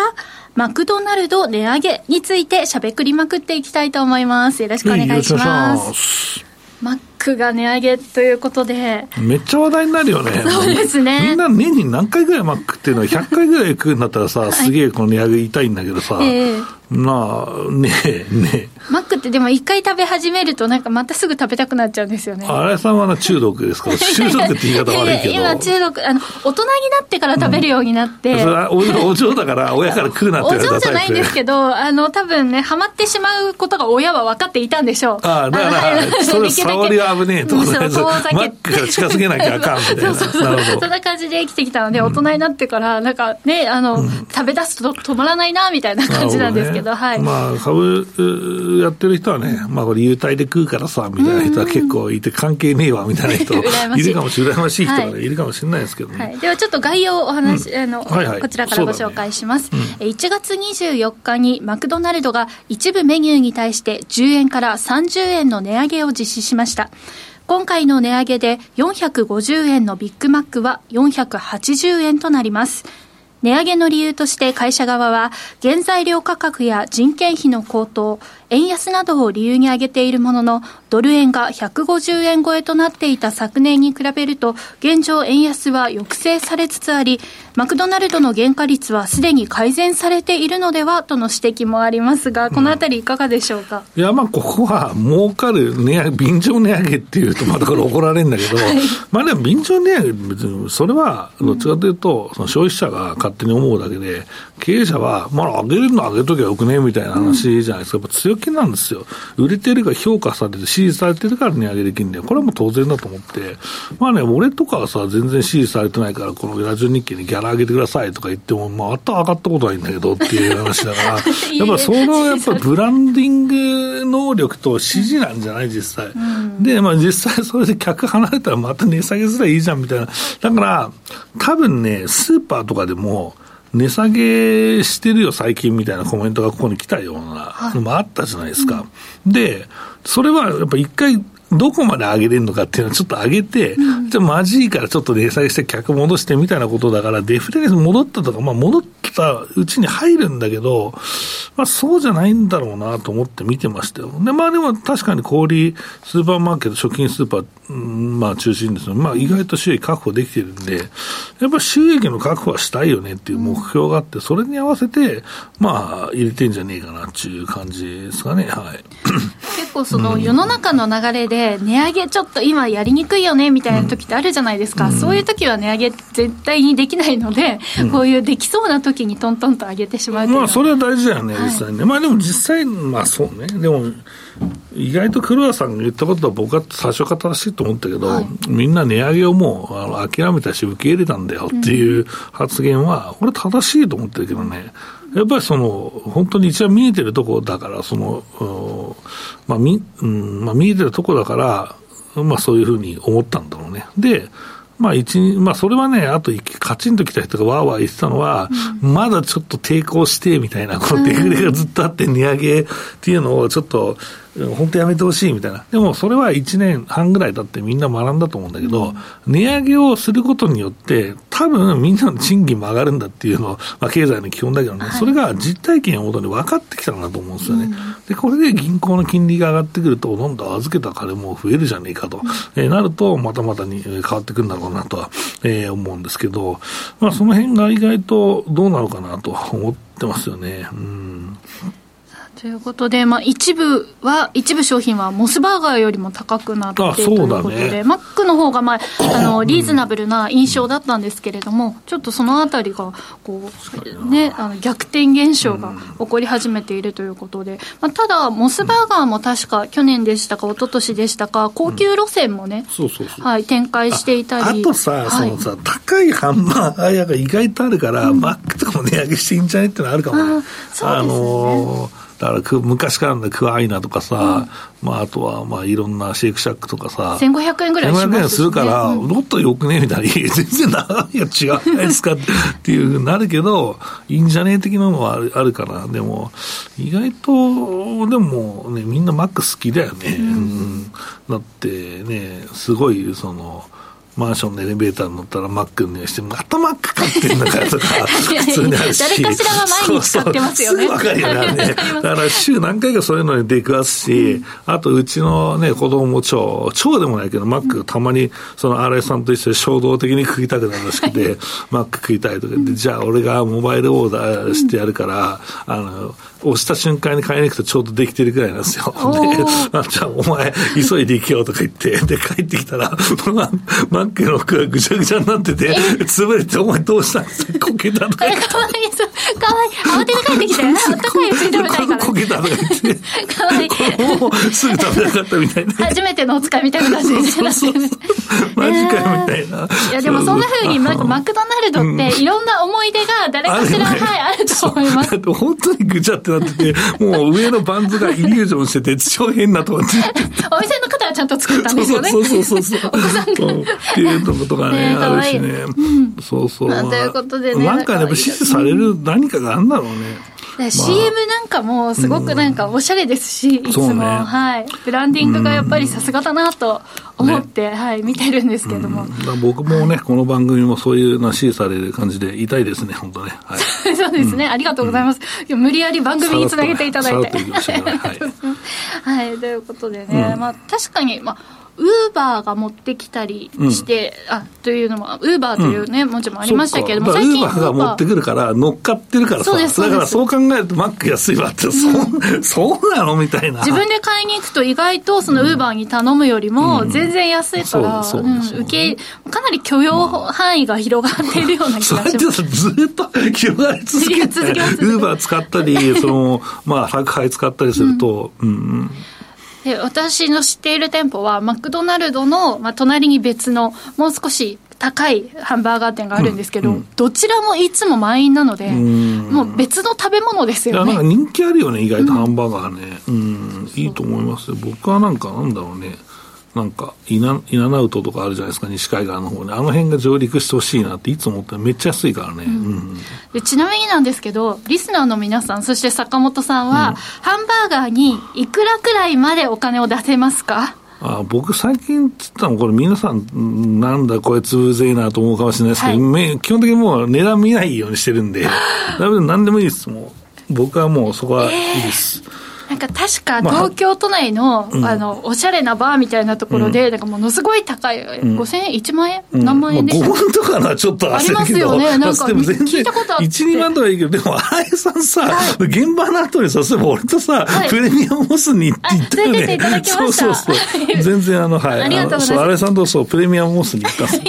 マクドナルド値上げについてしゃべくりまくっていきたいと思います。よろしくお願いします。マックが値上げということで。めっちゃ話題になるよね。そうですね。みんな年に何回ぐらいマックっていうの？は100回ぐらい食うんだったらさ、すげえこの値上げ言いんだけどさ、えー、まあ、ねえ、ねえ。マックってでも一回食べ始めるとなんかまたすぐ食べたくなっちゃうんですよね。新井さんは中毒ですか？ら、<laughs> 中毒って言い方悪いけど。今中毒、あの、大人になってから食べるようになって。うん、それはお嬢だから親から食うなって言われたお嬢じゃないんですけど、あの、多分ね、ハマってしまうことが親は分かっていたんでしょう。ああ、だから、それ <laughs> 触りは危ねえと。そう、マックから近づけなきゃあかんみたいな。そうそうそうなるほど。そんな感じで生きてきたので、大人になってから、なんかね、あの、うん、食べ出すと止まらないな、みたいな感じなんですけど。はい。まあ、株やってる人はね、まあ、これ、優待で食うからさ、みたいな人は結構いて、関係ねえわ、みたいな人、<laughs> いるかもしれない、羨ましい人が、ねい、るかもしれないですけどね。はい、では、ちょっと概要をお話、あの、こちらからご紹介します。ねうん、1月24日に、マクドナルドが一部メニューに対して10円から30円の値上げを実施しました。今回の値上げで450円のビッグマックは480円となります。値上げの理由として会社側は原材料価格や人件費の高騰、円安などを理由に挙げているものの、ドル円が150円超えとなっていた昨年に比べると、現状円安は抑制されつつあり、マクドナルドの原価率はすでに改善されているのではとの指摘もありますが、このあたりいかがでしょうか、うん、いや、まあ、ここは儲かる値上げ、便乗値上げっていうと、またこれ怒られるんだけど、はい、まあでも便乗値上げ、別にそれはどっちかというと、その消費者が勝手に思うだけで、経営者は、まあ、上げるの上げときゃよくねみたいな話じゃないですか、やっぱ強気なんですよ。売れてるか評価されて、支持されてるから値上げできるんだよ。これはもう当然だと思って。まあね、俺とかはさ、全然支持されてないから、このラジオ日経にギャラ上げてくださいとか言っても、まあ、あった上がったことはいいんだけどっていう話だから、<laughs> やっぱその、やっぱブランディング能力と支持なんじゃない実際。うん、で、まあ実際それで客離れたらまた値下げすらいいじゃんみたいな。だから、多分ね、スーパーとかでも、値下げしてるよ、最近みたいなコメントがここに来たようなのもあったじゃないですか。で、それはやっぱ一回どこまで上げれるのかっていうのはちょっと上げて、うん、じゃあまじいからちょっと値下げして客戻してみたいなことだから、デフレに戻ったとか、まあ戻ったうちに入るんだけど、まあそうじゃないんだろうなと思って見てましたよ。で、まあでも確かに小売スーパーマーケット、食品スーパー、うん、まあ中心ですまあ意外と収益確保できてるんで、やっぱ収益の確保はしたいよねっていう目標があって、それに合わせて、まあ入れてんじゃねえかなっていう感じですかね、はい。<laughs> 結構その世の中の流れで、値上げちょっと今やりにくいよねみたいな時ってあるじゃないですか、うん、そういう時は値上げ絶対にできないので、うん、こういうできそうな時にトントンと上げてしまうまあそれは大事だよね、実際ね。まあでも実際、まあそうね。でも、意外と黒田さんが言ったことは僕は最初から正しいと思ったけど、はい、みんな値上げをもうあの諦めたし受け入れたんだよっていう発言は、俺正しいと思ってるけどね。やっぱりその、本当に一番見えてるところだから、その、まあ、み、うん、まあ、見えてるところだから、まあ、そういうふうに思ったんだろうね。で、まあ一、まあそれはね、あとカチンときた人がわーわー言ってたのは、うん、まだちょっと抵抗してみたいな、このデフレがずっとあって値上げっていうのをちょっと、本当やめてほしいみたいな。でもそれは1年半ぐらい経ってみんな学んだと思うんだけど、うん、値上げをすることによって、多分みんなの賃金も上がるんだっていうのまあ経済の基本だけどね、はい、それが実体験をもとに分かってきたんだと思うんですよね。うん、で、これで銀行の金利が上がってくると、どんどん預けた金も増えるじゃねえかと、うん、えー、なると、またまたに変わってくるんだろうなとは、えー、思うんですけど、まあその辺が意外とどうなのかなと思ってますよね。うんということで、まあ、一部は、一部商品はモスバーガーよりも高くなっているということで、ね、マックの方がまあ、あの、リーズナブルな印象だったんですけれども、ちょっとそのあたりが、こう、ね、あの逆転現象が起こり始めているということで、まあ、ただ、モスバーガーも確か去年でしたか、一昨年でしたか、高級路線もね、はい、展開していたり。あとさ、はい、そのさ、高いハンバーガー屋が意外とあるから、うん、マックとかも値上げしていいんじゃないっていうのあるかもね。あそうですね。あのーだからく昔からのクアイナとかさ、うん、まあ、あとはまあいろんなシェイクシャックとかさ、1500円ぐらいします、ね、1500円するから、もっとよくねみたいな、<laughs> 全然長いや違うないですかっていうふうになるけど、いいんじゃねえ的なのはあるあるから、でも、意外と、でもね、みんなマック好きだよね。うん、だってね、すごい、その、マンションのエレベーターに乗ったらマックにして、またマック買ってんのかよとか、<laughs> 普通にあるし。誰かしらは毎日買ってますよね。そうそうすぐわかるよね。<laughs> だから週何回かそういうのに出くわすし、うん、あとうちのね、子供も超、超でもないけど、マックたまに、その新井さんと一緒に衝動的に食いたくなるらしくて、<laughs> マック食いたいとか言って、じゃあ俺がモバイルオーダーしてやるから、あの、押した瞬間に買いに行くとちょうどできてるぐらいなんですよ。で、あじゃあお前、急いで行けよとか言って、で、帰ってきたら、マックの服がぐちゃぐちゃになってて、潰れて、お前どうしたんですか？こけたとか。かわいい、かわいい。慌てて帰ってきて、高いうちに食べたいから。こけたとか言って。かわいい。こもうすぐ食べなかったみたいな。初めてのお使いみたいな感じでそうそうそう。マジかよみたいな。いやでもそんな風になんかマクドナルドっていろんな思い出が誰かしら、はい、あると思いますだ。って本当にぐちゃってなってて、もう上のバンズがイリュージョンしてて、超変なとこって。<laughs> お店の方はちゃんと作ったんですよね。そうそうそうそう。うんっていうとことがね、ねあるしね。そうそう。まあということでねなんかね、やっぱ支持される何かがあるんだろうね。で CM なんかもすごくなんかおしゃれですし、いつも、そうねはい。ブランディングがやっぱりさすがだなと思って、はい、見てるんですけども。僕もね、この番組もそういうの支持される感じでいたいですね、本当ね。はい。<laughs> そうですね、ありがとうございます。無理やり番組につなげていただいて。<laughs> はい、ということでね、まあ確かに、まあ、ウーバーが持ってきたりして、あ、というのも、ウーバーというね、文字もありましたけれども、ウーバーが持ってくるから、乗っかってるからさ。だからそう考えると、マック安いわって、そう、そうなのみたいな。自分で買いに行くと意外とそのウーバーに頼むよりも全然安いから、そううんそうそう受け、かなり許容範囲が広がっているような気そがします。ずっと <laughs> 広がり続けて、<laughs> ウーバー使ったり、その、まあ、宅配使ったりすると、うん、うん。で私の知っている店舗はマクドナルドの、まあ、隣に別のもう少し高いハンバーガー店があるんですけど、どちらもいつも満員なので、んもう別の食べ物ですいや、よねなんか人気あるよね、意外とハンバーガーね。うん、いいと思いますよ。僕はなんか、なんだろうね。なんか、イナ、イナナウトとかあるじゃないですか、西海岸の方に。あの辺が上陸してほしいなっていつも思ってめっちゃ安いからね。うん。でちなみになんですけどリスナーの皆さんそして坂本さんは、ハンバーガーにいくらくらいまでお金を出せますか？あ僕最近つったのこれ皆さんうんなんだこいつうぜえなと思うかもしれないですけど、はい。め基本的にもう値段見ないようにしてるんで。<laughs> だめ何でもいいです。もう僕はもうそこはいいです、なんか確かまあ東京都内の,、ん。あのおしゃれなバーみたいなところで、なんかものすごい高い、5000円1万円、うん。何万円でしたまあ、5万とかのはちょっとありますよね。なんかで <laughs> も全然、聞いたことあって。1、2万とはいいけど、でも、新井さんさ、はい。現場の後にさ、そういえば俺とさ、はい。プレミアムモスに行ってよっていただきました。そうそうそう。全然あの、はい。ありがとうございます。井さんとそう、プレミアムモスに行った <laughs>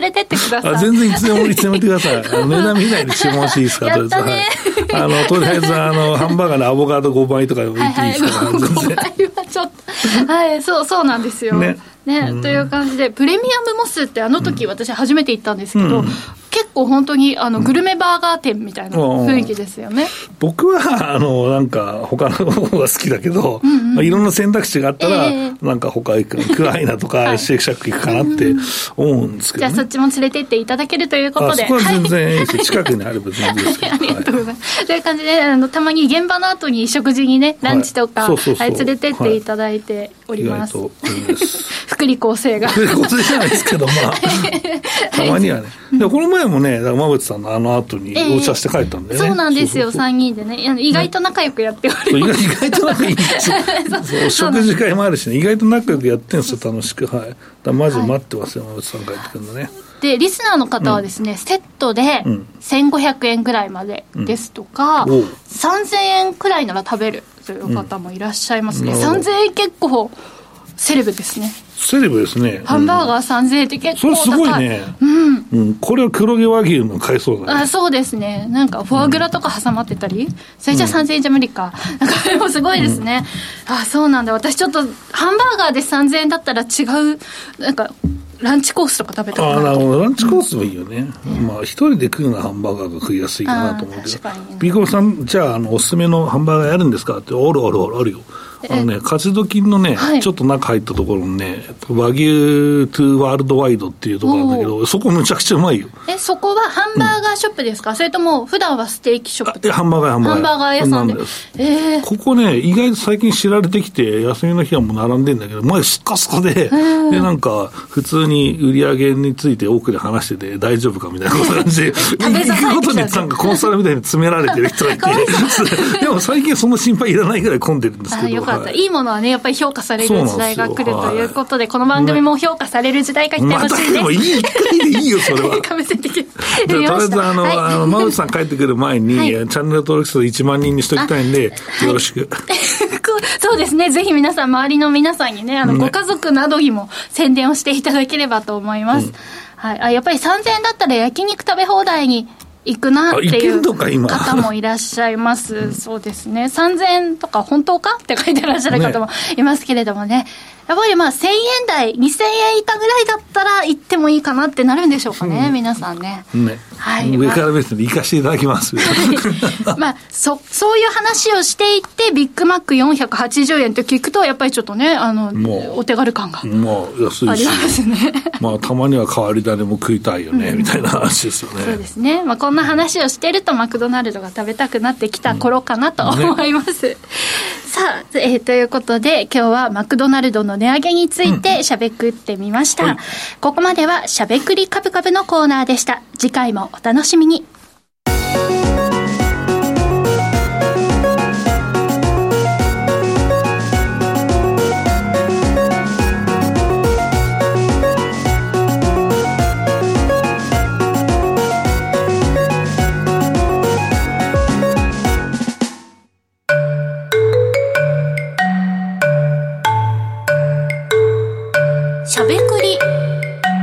連れてってください。あ全然いつでもいつでも言ってください。<laughs> あの値段見ないで注文していいですか、やったね。とりあえず。はい。あの、とりあえず、あの、ハンバーガーのアボカド5倍とか言っていいはい。ですか、はい、5全然。倍はちょっと、はい、そう、そうなんですよ。ね。ね、という感じで、プレミアムモスってあの時私初めて行ったんですけど、うん結構本当にあのグルメバーガー店みたいな雰囲気ですよね。僕は、あの、なんか、他の方が好きだけど、まあ、いろんな選択肢があったら、えなんか他行く、クライナとか、はいシェイクシャック行くかなって思うんですけど、ね。じゃあそっちも連れてっていただけるということで。あそこは全はい然いいですよ。近くにあれば全然いいですけど。<laughs> ありがとうございます。という感じで、あの、たまに現場の後に食事にね、ランチとか、そうそうそうはい連れてっていただいてお意ります。外といいです。<laughs> 福利厚生が。これことじゃないですけど、まあ、<laughs> たまにはね。でこの前もね、馬渕さんのあの後にええお茶して帰ったんでね。そうなんですよ、そうそう3人でね。意外と仲良くやっております。外意外と仲いいんですよそう食事会もあるしね、意外と仲良くやってんすよ、楽しく。はい。だからマジで待ってますよ、馬渕さん帰ってくるのね。で、リスナーの方はですね、セットでうん1500円ぐらいまでですとか、うんおう3000円くらいなら食べるという方もいらっしゃいますね。うんなるほど3000円結構、セレブですね。セレブですね。ハンバーガー3000円って結それ構高い。すごいね。うん。うん。これは黒毛和牛の買いそうだね。あそうですね。なんか、フォアグラとか挟まってたり、それじゃ3000円じゃ無理か。なんか、でもすごいですね。あそうなんだ。私ちょっと、ハンバーガーで3000円だったら違う、なんか、ランチコースとか食べたくああ、なるほど。ランチコースもいいよね。まあ、一人で食うのはハンバーガーが食いやすいかなと思うけど。ピーコロさん、じゃあ、あの、おすすめのハンバーガーやるんですかって、あるあるあるあるよ。あのね、勝ち時のね、はい。ちょっと中入ったところにね、和牛トゥーワールドワイドっていうところなんだけど、そこむちゃくちゃうまいよ。え、そこはハンバーガーショップですか、それとも、普段はステーキショップえ、ハンバーガー、ハンバーガー。ハンバーガー屋さんで。な。え。ーここね、意外と最近知られてきて、休みの日はもう並んでんだけど、前スッカスカで、で、なんか、普通に売り上げについて奥で話してて大丈夫かみたいな感じ。で、行くことになんかコンサルみたいに詰められてる人がいて、<laughs> でも最近その心配いらないぐらい混んでるんですけど。かった、はいい、いものはね、やっぱり評価される時代が来るということで、この番組も評価される時代が来てほしいです。でもいい、でいいよ、それは。<laughs> かぶせてきてとりあえず。あの、はいあの、マウスさん帰ってくる前に、はいチャンネル登録数1万人にしときたいんで、よろしく。<laughs> そうですね。ぜひ皆さん、周りの皆さんにね、あの、ねご家族などにも宣伝をしていただければと思います。はい。あ、やっぱり3000円だったら焼肉食べ放題に行くなっていう方もいらっしゃいます。そうですね。3000円とか本当かって書いてらっしゃる方もいますけれどもね。やっぱりまあ1000円台、2000円以下ぐらいだったら行ってもいいかなってなるんでしょうかね、皆さんね。ね。はい上から別に行かせていただきますよ。<laughs> まあ、そ、そういう話をしていって、ビッグマック480円って聞くと、やっぱりちょっとね、あのも、うお手軽感がまあ、安いしありま。すね。まあ、たまには変わり種も食いたいよね、みたいな話ですよそうでね。すね。まあ、こんな話をしてると、マクドナルドが食べたくなってきた頃かなと思います。さあ、えーということで、今日はマクドナルドの値上げについてしゃべくってみました。はいここまではしゃべくりカブカブのコーナーでした。次回もお楽しみに。しゃべくり。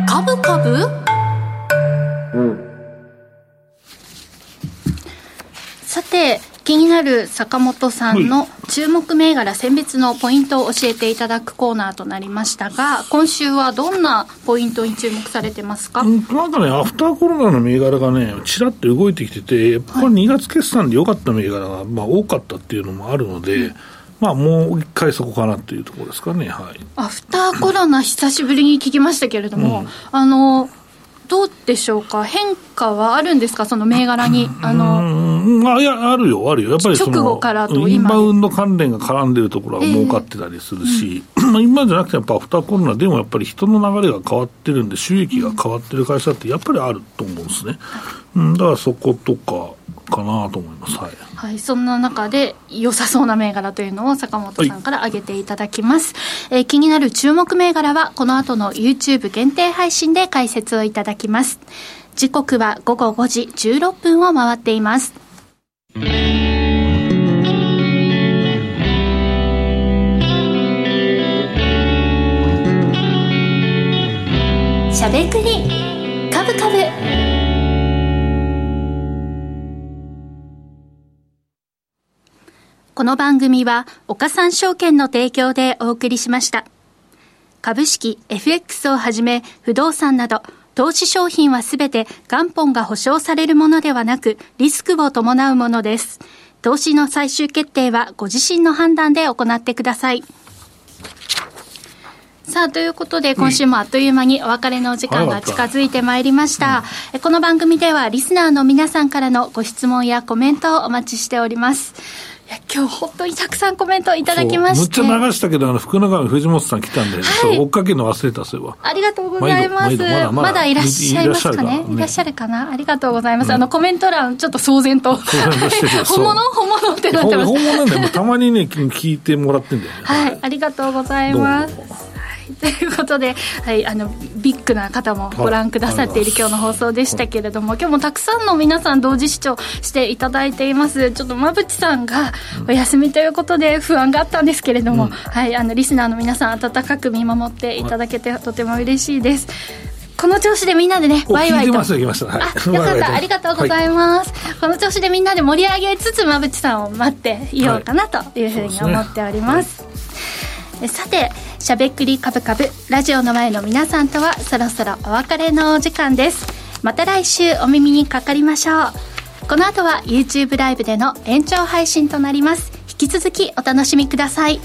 カブカブ？さて気になる坂本さんの注目銘柄選別のポイントを教えていただくコーナーとなりましたが今週はどんなポイントに注目されてますか、うんなんかね、アフターコロナの銘柄がね、ちらっと動いてきてて、やっぱこれ2月決算で良かった銘柄が、まあ、多かったっていうのもあるので、まあ、もう一回そこかなっていうところですかね、はい。アフターコロナ久しぶりに聞きましたけれども、あのどうでしょうか？変化はあるんですか？その銘柄に？あのうん、あいや、あるよ、あるよ。やっぱりその、直後からと今。インバウンド関連が絡んでるところは儲かってたりするし、まあ今じゃなくてやっぱアフターコロナでもやっぱり人の流れが変わってるんで、収益が変わってる会社ってやっぱりあると思うんですね。うん、だからそことか、かなと思います。はい。はい、そんな中で良さそうな銘柄というのを坂本さんから挙げていただきます、えー気になる注目銘柄はこの後の YouTube 限定配信で解説をいただきます時刻は午後5時16分を回っていますしゃべくりカブカブこの番組は岡三証券の提供でお送りしました。株式、FX をはじめ不動産など投資商品はすべて元本が保証されるものではなくリスクを伴うものです。投資の最終決定はご自身の判断で行ってください。さあ、ということで、今週もあっという間にお別れのお時間が近づいてまいりました。えこの番組では、リスナーの皆さんからのご質問やコメントをお待ちしております。いや、今日本当にたくさんコメントをいただきまして。むっちゃ流したけど、あの、福永の藤本さん来たんで、それ追っかけるの忘れた、そういえば。ありがとうございます。まだいらっしゃいますかね？いらっしゃるかな？ありがとうございます。あの、コメント欄、ちょっと騒然と。本物？本物ってなってます。本本物なんだよ。たまにね、聞いてもらってんだよね。はい、ありがとうございます。<laughs> ということで、はい、あのビッグな方もご覧くださっている今日の放送でしたけれども、今日もたくさんの皆さん同時視聴していただいています。ちょっと馬淵さんがお休みということで不安があったんですけれども、はい、あのリスナーの皆さん温かく見守っていただけてとても嬉しいです。この調子でみんなでねおワイワイと。聞い。あ、よかった。ありがとうございます。この調子でみんなで盛り上げつつ、馬淵さんを待っていようかなというふうに思っております。さて、しゃべくりカブカブ、ラジオの前の皆さんとはそろそろお別れのお時間です。また来週お耳にかかりましょう。この後は YouTube ライブでの延長配信となります。引き続きお楽しみください。